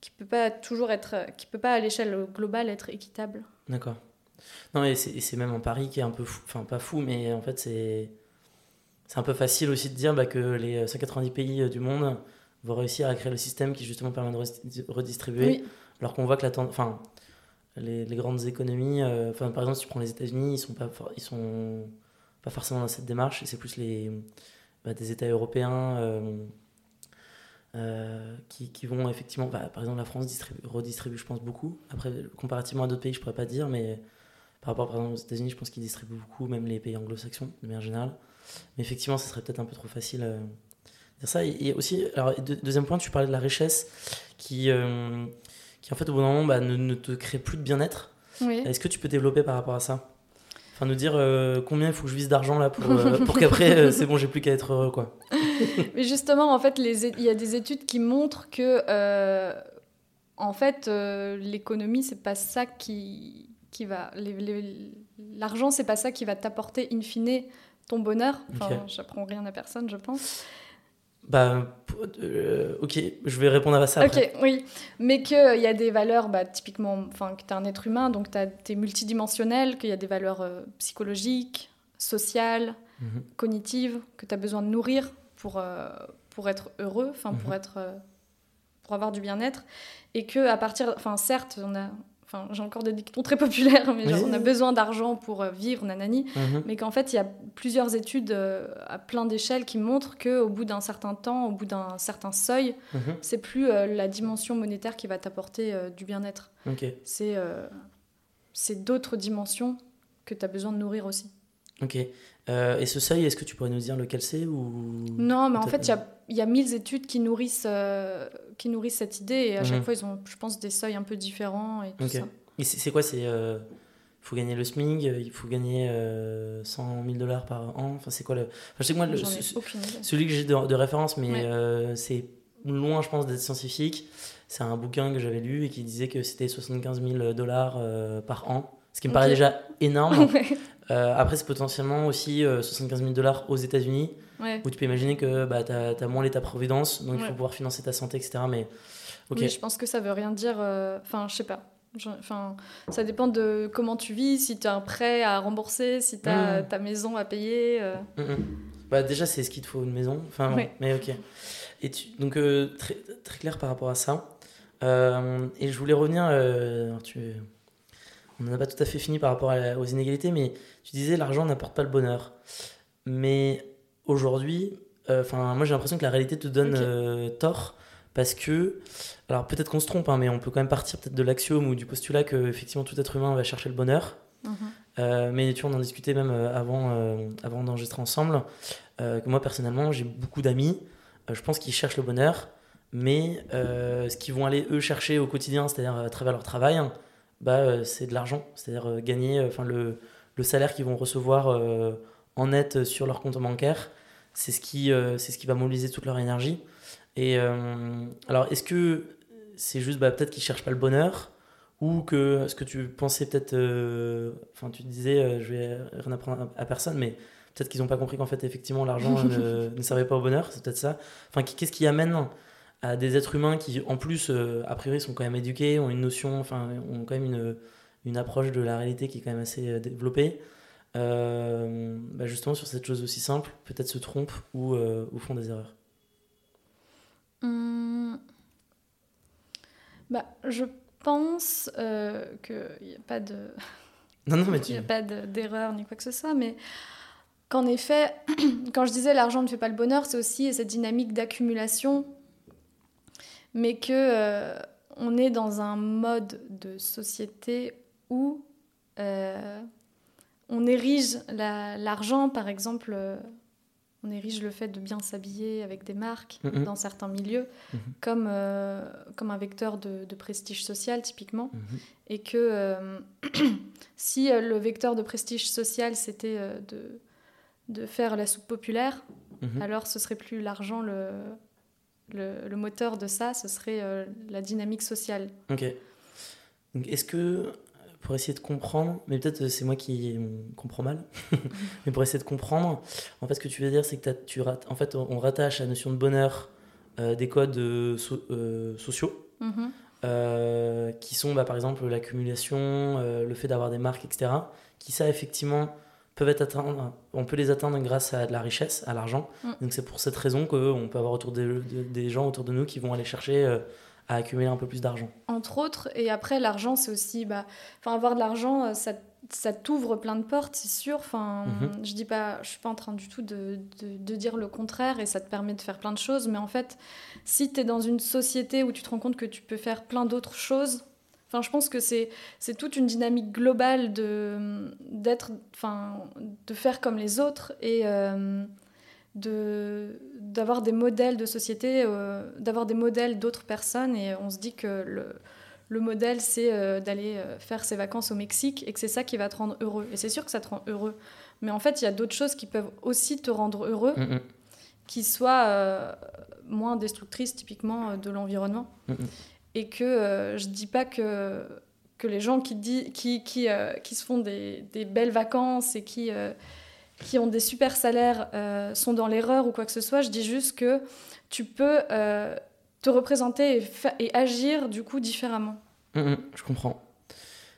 qui peut pas toujours être qui peut pas à l'échelle globale être équitable. D'accord. Non et c'est même un pari qui est un peu fou enfin pas fou mais en fait c'est c'est un peu facile aussi de dire bah, que les 190 pays euh, du monde vont réussir à créer le système qui justement permet de redistribuer. Alors qu'on voit que la enfin les, grandes économies. Euh, enfin, par exemple, si tu prends les États-Unis, ils sont sont pas forcément dans cette démarche. Et c'est plus les, bah, des États européens, euh, qui, qui, vont effectivement, bah, par exemple, la France redistribue, je pense, beaucoup. Après, comparativement à d'autres pays, je pourrais pas dire, mais par rapport, par exemple, aux États-Unis, je pense qu'ils distribuent beaucoup, même les pays anglo-saxons, de manière générale. Mais effectivement, ce serait peut-être un peu trop facile de dire ça. Et, aussi, alors, deuxième point, tu parlais de la richesse qui, qui en fait, au bout d'un moment, bah, ne, ne, te crée plus de bien-être. Oui. Est-ce que tu peux développer par rapport à ça? Enfin, nous dire euh, combien il faut que je vise d'argent là pour, euh, pour qu'après, euh, c'est bon, j'ai plus qu'à être heureux, quoi. (laughs) Mais justement, en fait, il y a des études qui montrent que, en fait, l'économie, c'est pas ça qui, qui va. L'argent, c'est pas ça qui va t'apporter in fine ton bonheur. Enfin, j'apprends rien à personne, je pense. Bah, euh, ok, je vais répondre à ça après. Ok, oui. Mais qu'il euh, y a des valeurs, bah, typiquement, enfin, que tu es un être humain, donc tu es multidimensionnel, qu'il y a des valeurs euh, psychologiques, sociales, mhm. cognitives, que tu as besoin de nourrir pour, pour être heureux, enfin, pour, mhm. être, pour avoir du bien-être. Et que à partir. Enfin, certes, on a, Enfin, j'ai encore des dictons très populaires, mais on a besoin d'argent pour euh, vivre, nanani. Mhm. Mais qu'en fait, il y a plusieurs études euh, à plein d'échelles qui montrent qu'au bout d'un certain temps, au bout d'un certain seuil, mhm. c'est plus euh, la dimension monétaire qui va t'apporter du bien-être. C'est c'est d'autres dimensions que tu as besoin de nourrir aussi. Ok. et ce seuil, est-ce que tu pourrais nous dire lequel c'est ou... Non, mais en fait, il y a, y a mille études qui nourrissent qui nourrissent cette idée. Et à chaque mhm. fois, ils ont, je pense, des seuils un peu différents et tout ça. Et c'est quoi C'est euh, il faut gagner le SMIC, il faut gagner 100 000 dollars par an. Enfin, c'est quoi le enfin, Je sais que moi, le, celui que j'ai de, référence, mais euh, c'est loin, je pense, d'être scientifique. C'est un bouquin que j'avais lu et qui disait que c'était 75 000 dollars euh, par an, ce qui me paraît déjà énorme. (laughs) après, c'est potentiellement aussi 75 000 dollars aux États-Unis. Où tu peux imaginer que bah, tu as, moins l'état-providence, donc il faut pouvoir financer ta santé, etc. Mais oui, je pense que ça veut rien dire. Euh, enfin, je sais pas. Enfin, ça dépend de comment tu vis, si tu as un prêt à rembourser, si tu as mmh. ta maison à payer. Euh. Mmh, mmh. Bah, déjà, c'est ce qu'il te faut une maison. Enfin, mais ok. Et tu, donc, euh, très, très clair par rapport à ça. et je voulais revenir. tu, on n'a pas tout à fait fini par rapport aux inégalités, mais tu disais l'argent n'apporte pas le bonheur. Mais aujourd'hui, euh, enfin moi j'ai l'impression que la réalité te donne euh, tort parce que, alors peut-être qu'on se trompe, hein, mais on peut quand même partir peut-être de l'axiome ou du postulat que effectivement tout être humain va chercher le bonheur. Mhm. Euh, mais tu vois, on en discutait même avant, avant d'enregistrer ensemble, que moi personnellement j'ai beaucoup d'amis, je pense qu'ils cherchent le bonheur, mais ce qu'ils vont aller eux chercher au quotidien, c'est-à-dire à travers leur travail, bah, c'est de l'argent, c'est-à-dire gagner enfin le, le, salaire qu'ils vont recevoir en net sur leur compte bancaire, c'est ce, qui, euh, c'est ce qui va mobiliser toute leur énergie. Et euh, alors, est-ce que c'est juste bah, peut-être qu'ils cherchent pas le bonheur ou que ce que tu pensais peut-être, euh, enfin tu disais, je vais rien apprendre à, personne, mais peut-être qu'ils n'ont pas compris qu'en fait effectivement l'argent (laughs) ne, ne, servait pas au bonheur, c'est peut-être ça. Enfin, qu'est-ce qui amène à des êtres humains qui, en plus, a priori, sont quand même éduqués, ont une notion, enfin, ont quand même une, une approche de la réalité qui est quand même assez développée, euh, bah, justement sur cette chose aussi simple, peut-être se trompent ou, euh, font des erreurs hum. bah, Je pense euh, qu'il n'y a pas de... (laughs) Non, non, mais (laughs) tu... Il n'y a pas d'erreur ni quoi que ce soit, mais qu'en effet, (clears throat) quand je disais l'argent ne fait pas le bonheur, c'est aussi cette dynamique d'accumulation, mais que euh, on est dans un mode de société où on érige l'argent, par exemple, euh, on érige le fait de bien s'habiller avec des marques mm-hmm. dans certains milieux mm-hmm. comme, euh, comme un vecteur de, prestige social, typiquement. Mm-hmm. Et que euh, (clears throat) si le vecteur de prestige social, c'était de, de faire la soupe populaire, alors ce serait plus l'argent le, le, moteur de ça, ce serait la dynamique sociale. Ok. Est-ce que pour essayer de comprendre, mais peut-être euh, c'est moi qui comprends mal, (laughs) mais pour essayer de comprendre, en fait, ce que tu veux dire, c'est que tu en fait, on rattache la notion de bonheur euh, des codes euh, sociaux, mm-hmm. qui sont, bah, par exemple, l'accumulation, le fait d'avoir des marques, etc., qui, ça, effectivement, peuvent être atteints, on peut les atteindre grâce à de la richesse, à l'argent. Mm. Donc, c'est pour cette raison qu'on peut avoir autour des gens autour de nous qui vont aller chercher à accumuler un peu plus d'argent. Entre autres, et après l'argent, c'est aussi, bah, avoir de l'argent, euh, ça, ça t'ouvre plein de portes, c'est sûr. Enfin, Mhm. je dis pas, je suis pas en train du tout de, de- de dire le contraire et ça te permet de faire plein de choses. Mais en fait, si tu es dans une société où tu te rends compte que tu peux faire plein d'autres choses, enfin, je pense que c'est toute une dynamique globale de d'être, enfin, de faire comme les autres et euh, de d'avoir des modèles de société, euh, d'avoir des modèles d'autres personnes. Et on se dit que le le modèle, c'est euh, d'aller faire ses vacances au Mexique et que c'est ça qui va te rendre heureux. Et c'est sûr que ça te rend heureux. Mais en fait, il y a d'autres choses qui peuvent aussi te rendre heureux, qui soient moins destructrices typiquement de l'environnement. Et que euh, je dis pas que, que les gens qui, dit, qui, qui, euh, qui se font des, des belles vacances et qui, euh, qui ont des super salaires euh, sont dans l'erreur ou quoi que ce soit. Je dis juste que tu peux te représenter et, agir du coup différemment. Mhm, je comprends.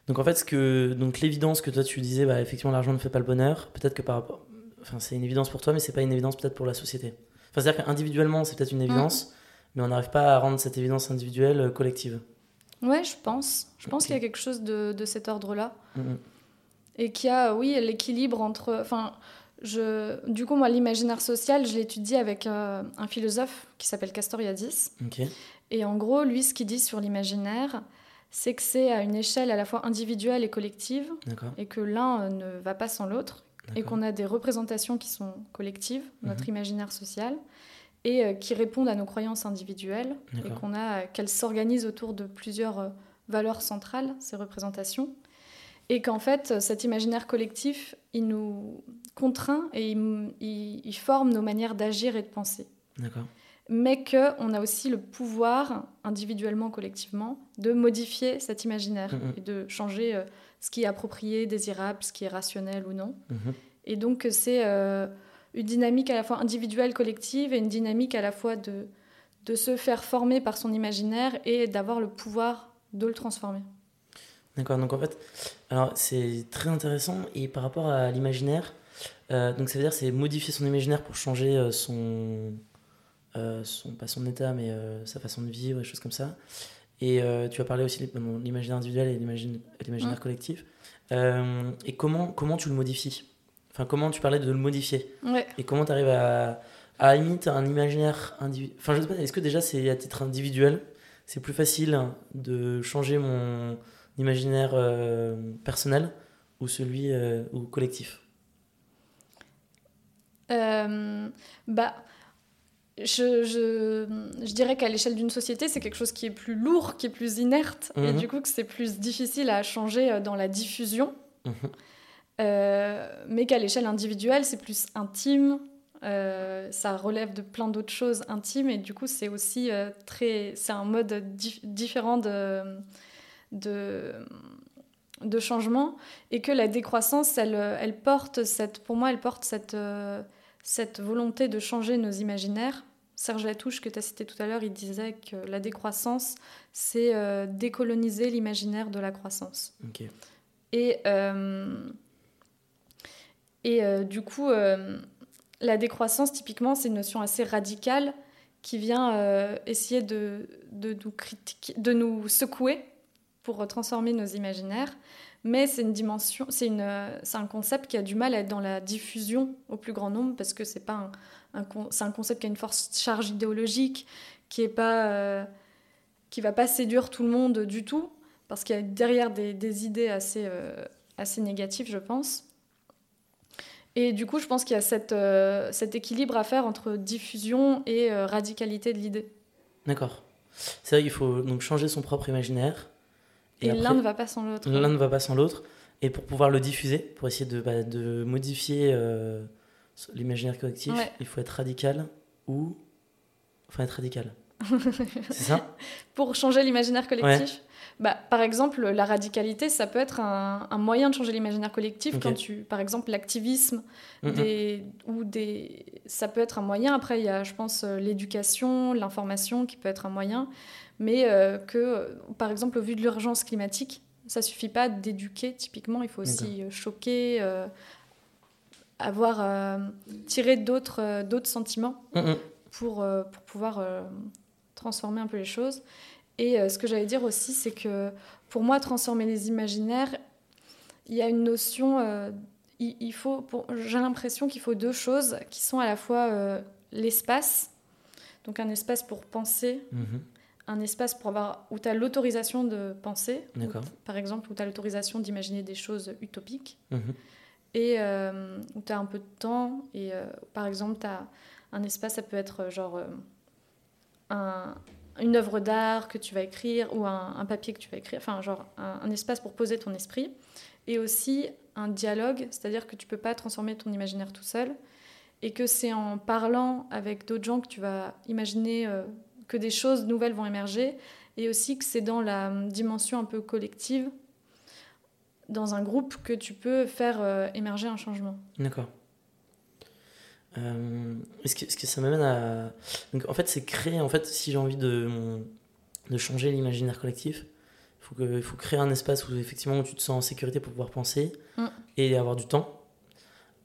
Donc en fait, ce que donc l'évidence que toi tu disais, bah effectivement l'argent ne fait pas le bonheur. Peut-être que par rapport, enfin c'est une évidence pour toi, mais c'est pas une évidence peut-être pour la société. Enfin c'est-à-dire qu'individuellement c'est peut-être une évidence, mais on n'arrive pas à rendre cette évidence individuelle euh, collective. Ouais, je pense. Je pense qu'il y a quelque chose de, de cet ordre-là. Mhm. Et qu'il y a, oui, l'équilibre entre. Enfin, je, du coup, moi, l'imaginaire social, je l'étudie avec euh, un philosophe qui s'appelle Castoriadis. Ok. Et en gros, lui, ce qu'il dit sur l'imaginaire, c'est que c'est à une échelle à la fois individuelle et collective, et que l'un euh, ne va pas sans l'autre, et qu'on a des représentations qui sont collectives, notre Mhm. imaginaire social, et euh, qui répondent à nos croyances individuelles, et qu'on a qu'elles s'organisent autour de plusieurs euh, valeurs centrales, ces représentations, et qu'en fait, euh, cet imaginaire collectif, il nous contraint et il, il- il forme nos manières d'agir et de penser. Mais qu'on a aussi le pouvoir, individuellement, collectivement, de modifier cet imaginaire Mhm. et de changer euh, ce qui est approprié, désirable, ce qui est rationnel ou non. Mhm. Et donc c'est euh, une dynamique à la fois individuelle, collective, et une dynamique à la fois de, de se faire former par son imaginaire et d'avoir le pouvoir de le transformer. D'accord, donc en fait, alors c'est très intéressant et par rapport à l'imaginaire, euh, donc ça veut dire c'est modifier son imaginaire pour changer euh, son, euh, son, pas son état mais euh, sa façon de vivre, des choses comme ça. Et tu as parlé aussi de l'imaginaire individuel et l'imaginaire Mm. collectif. Et comment, comment tu le modifies? Enfin, comment tu parlais de le modifier Ouais. Et comment tu arrives à, à imiter un imaginaire individuel Enfin, je sais pas, est-ce que déjà c'est à titre individuel C'est plus facile de changer mon imaginaire euh, personnel ou celui euh, ou collectif? Euh, bah, je, je, je dirais qu'à l'échelle d'une société, c'est quelque chose qui est plus lourd, qui est plus inerte, et Mhm. du coup que c'est plus difficile à changer dans la diffusion. Mhm. Euh, mais qu'à l'échelle individuelle, c'est plus intime. euh, ça relève de plein d'autres choses intimes et du coup c'est aussi euh, très c'est un mode dif- différent de, de de changement et que la décroissance elle, elle porte cette pour moi elle porte cette euh, cette volonté de changer nos imaginaires Serge Latouche que tu as cité tout à l'heure il disait que la décroissance c'est décoloniser l'imaginaire de la croissance et, et euh, du coup, euh, la décroissance, typiquement, c'est une notion assez radicale qui vient euh, essayer de, nous critiquer, de nous secouer pour transformer nos imaginaires. Mais c'est une dimension, c'est une, c'est un concept qui a du mal à être dans la diffusion au plus grand nombre parce que c'est pas un, c'est un concept qui a une force charge idéologique, qui est pas, qui va pas séduire tout le monde du tout parce qu'il y a derrière des, idées assez, assez négatives, je pense. Et du coup, je pense qu'il y a cette, euh, cet équilibre à faire entre diffusion et euh, radicalité de l'idée. D'accord. C'est vrai qu'il faut donc changer son propre imaginaire. Et, l'un ne va pas sans l'autre. l'un ne va pas sans l'autre. Et pour pouvoir le diffuser, pour essayer de, bah, de modifier euh, l'imaginaire collectif, Ouais. il faut être radical ou. Enfin, être radical. (laughs) C'est ça Pour changer l'imaginaire collectif. Bah, Par exemple, la radicalité, ça peut être un, un moyen de changer l'imaginaire collectif quand tu, par exemple, l'activisme, des, ou des, ça peut être un moyen. Après, il y a, je pense, euh, l'éducation, l'information qui peut être un moyen, mais euh, que, euh, par exemple, au vu de l'urgence climatique, ça suffit pas d'éduquer. Typiquement, il faut aussi choquer, euh, avoir euh, tiré d'autres d'autres sentiments pour, pour pouvoir transformer un peu les choses. Et euh, ce que j'allais dire aussi, c'est que pour moi, transformer les imaginaires, il y a une notion, euh, il, faut, j'ai l'impression qu'il faut deux choses qui sont à la fois euh, l'espace, donc un espace pour penser, Mhm. un espace pour avoir, où tu as l'autorisation de penser, par exemple, où tu as l'autorisation d'imaginer des choses utopiques, Mhm. et où tu as un peu de temps, et par exemple, tu as un espace, ça peut être genre un- une œuvre d'art que tu vas écrire, ou un, papier que tu vas écrire, enfin, genre un, espace pour poser ton esprit, et aussi un dialogue, c'est-à-dire que tu peux pas transformer ton imaginaire tout seul, et que c'est en parlant avec d'autres gens que tu vas imaginer euh, que des choses nouvelles vont émerger, et aussi que c'est dans la dimension un peu collective, dans un groupe, que tu peux faire euh, émerger un changement. D'accord. Euh, est-ce que, est-ce que ça m'amène à. Donc, en fait, c'est créer. En fait, si j'ai envie de, de changer l'imaginaire collectif, il faut, que, faut créer un espace où, effectivement, où tu te sens en sécurité pour pouvoir penser Mm. et avoir du temps.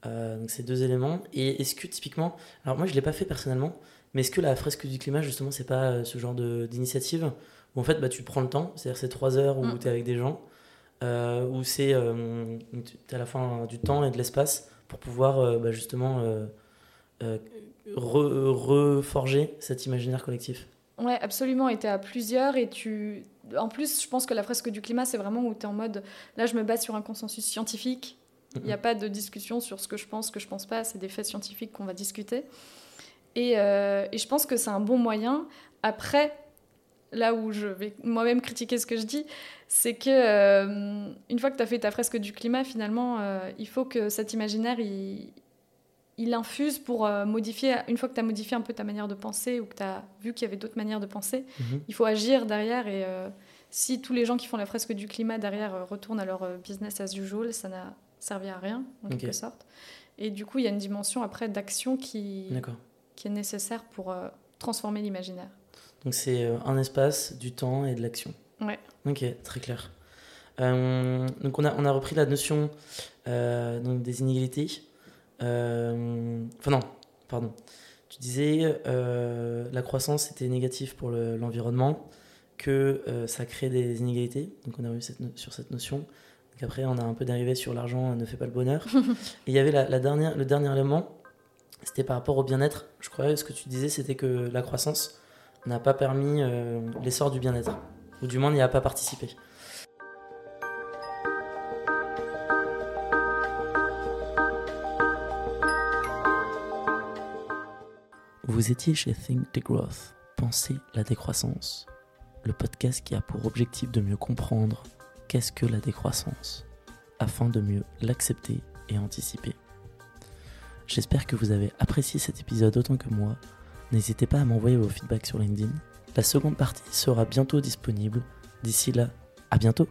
Euh, donc, c'est deux éléments. Et est-ce que, typiquement. Alors, moi, je ne l'ai pas fait personnellement, mais est-ce que la fresque du climat, justement, c'est pas euh, ce genre de- d'initiative où, en fait, bah, tu prends le temps, c'est-à-dire c'est trois heures où Mm. tu es avec des gens, euh, où c'est. tu as à la fois du temps et de l'espace pour pouvoir, bah, justement. Euh, re- reforger cet imaginaire collectif. Ouais, absolument. Et tu à plusieurs et tu. En plus, je pense que la fresque du climat, c'est vraiment où tu es en mode là, je me base sur un consensus scientifique. Il n'y a pas de discussion sur ce que je pense, ce que je pense pas. C'est des faits scientifiques qu'on va discuter. Et, euh, et je pense que c'est un bon moyen. Après, là où je vais moi-même critiquer ce que je dis, c'est que euh, une fois que tu as fait ta fresque du climat, finalement, euh, il faut que cet imaginaire, il, il infuse pour euh, modifier, une fois que tu as modifié un peu ta manière de penser ou que tu as vu qu'il y avait d'autres manières de penser, Mhm. il faut agir derrière. Et euh, si tous les gens qui font la fresque du climat derrière euh, retournent à leur business as usual, ça n'a servi à rien, en quelque sorte. Et du coup, il y a une dimension après d'action qui, est nécessaire pour euh, transformer l'imaginaire. Donc c'est un espace, du temps et de l'action. Ouais. Ok, très clair. Euh, donc on a, on a repris la notion donc des inégalités. Euh, Enfin non, pardon. Tu disais euh, la croissance était négative pour le- l'environnement, que euh, ça crée des inégalités. Donc on est revenu no- sur cette notion. Donc après on a un peu dérivé sur l'argent ne fait pas le bonheur. (laughs) et il y avait la, la dernière, le dernier élément, c'était par rapport au bien-être. Je croyais ce que tu disais c'était que la croissance n'a pas permis euh, l'essor du bien-être, ou du moins n'y a pas participé. Vous étiez chez Think Degrowth, Pensez la décroissance, le podcast qui a pour objectif de mieux comprendre qu'est-ce que la décroissance, afin de mieux l'accepter et anticiper. J'espère que vous avez apprécié cet épisode autant que moi. N'hésitez pas à m'envoyer vos feedbacks sur LinkedIn. La seconde partie sera bientôt disponible. D'ici là, à bientôt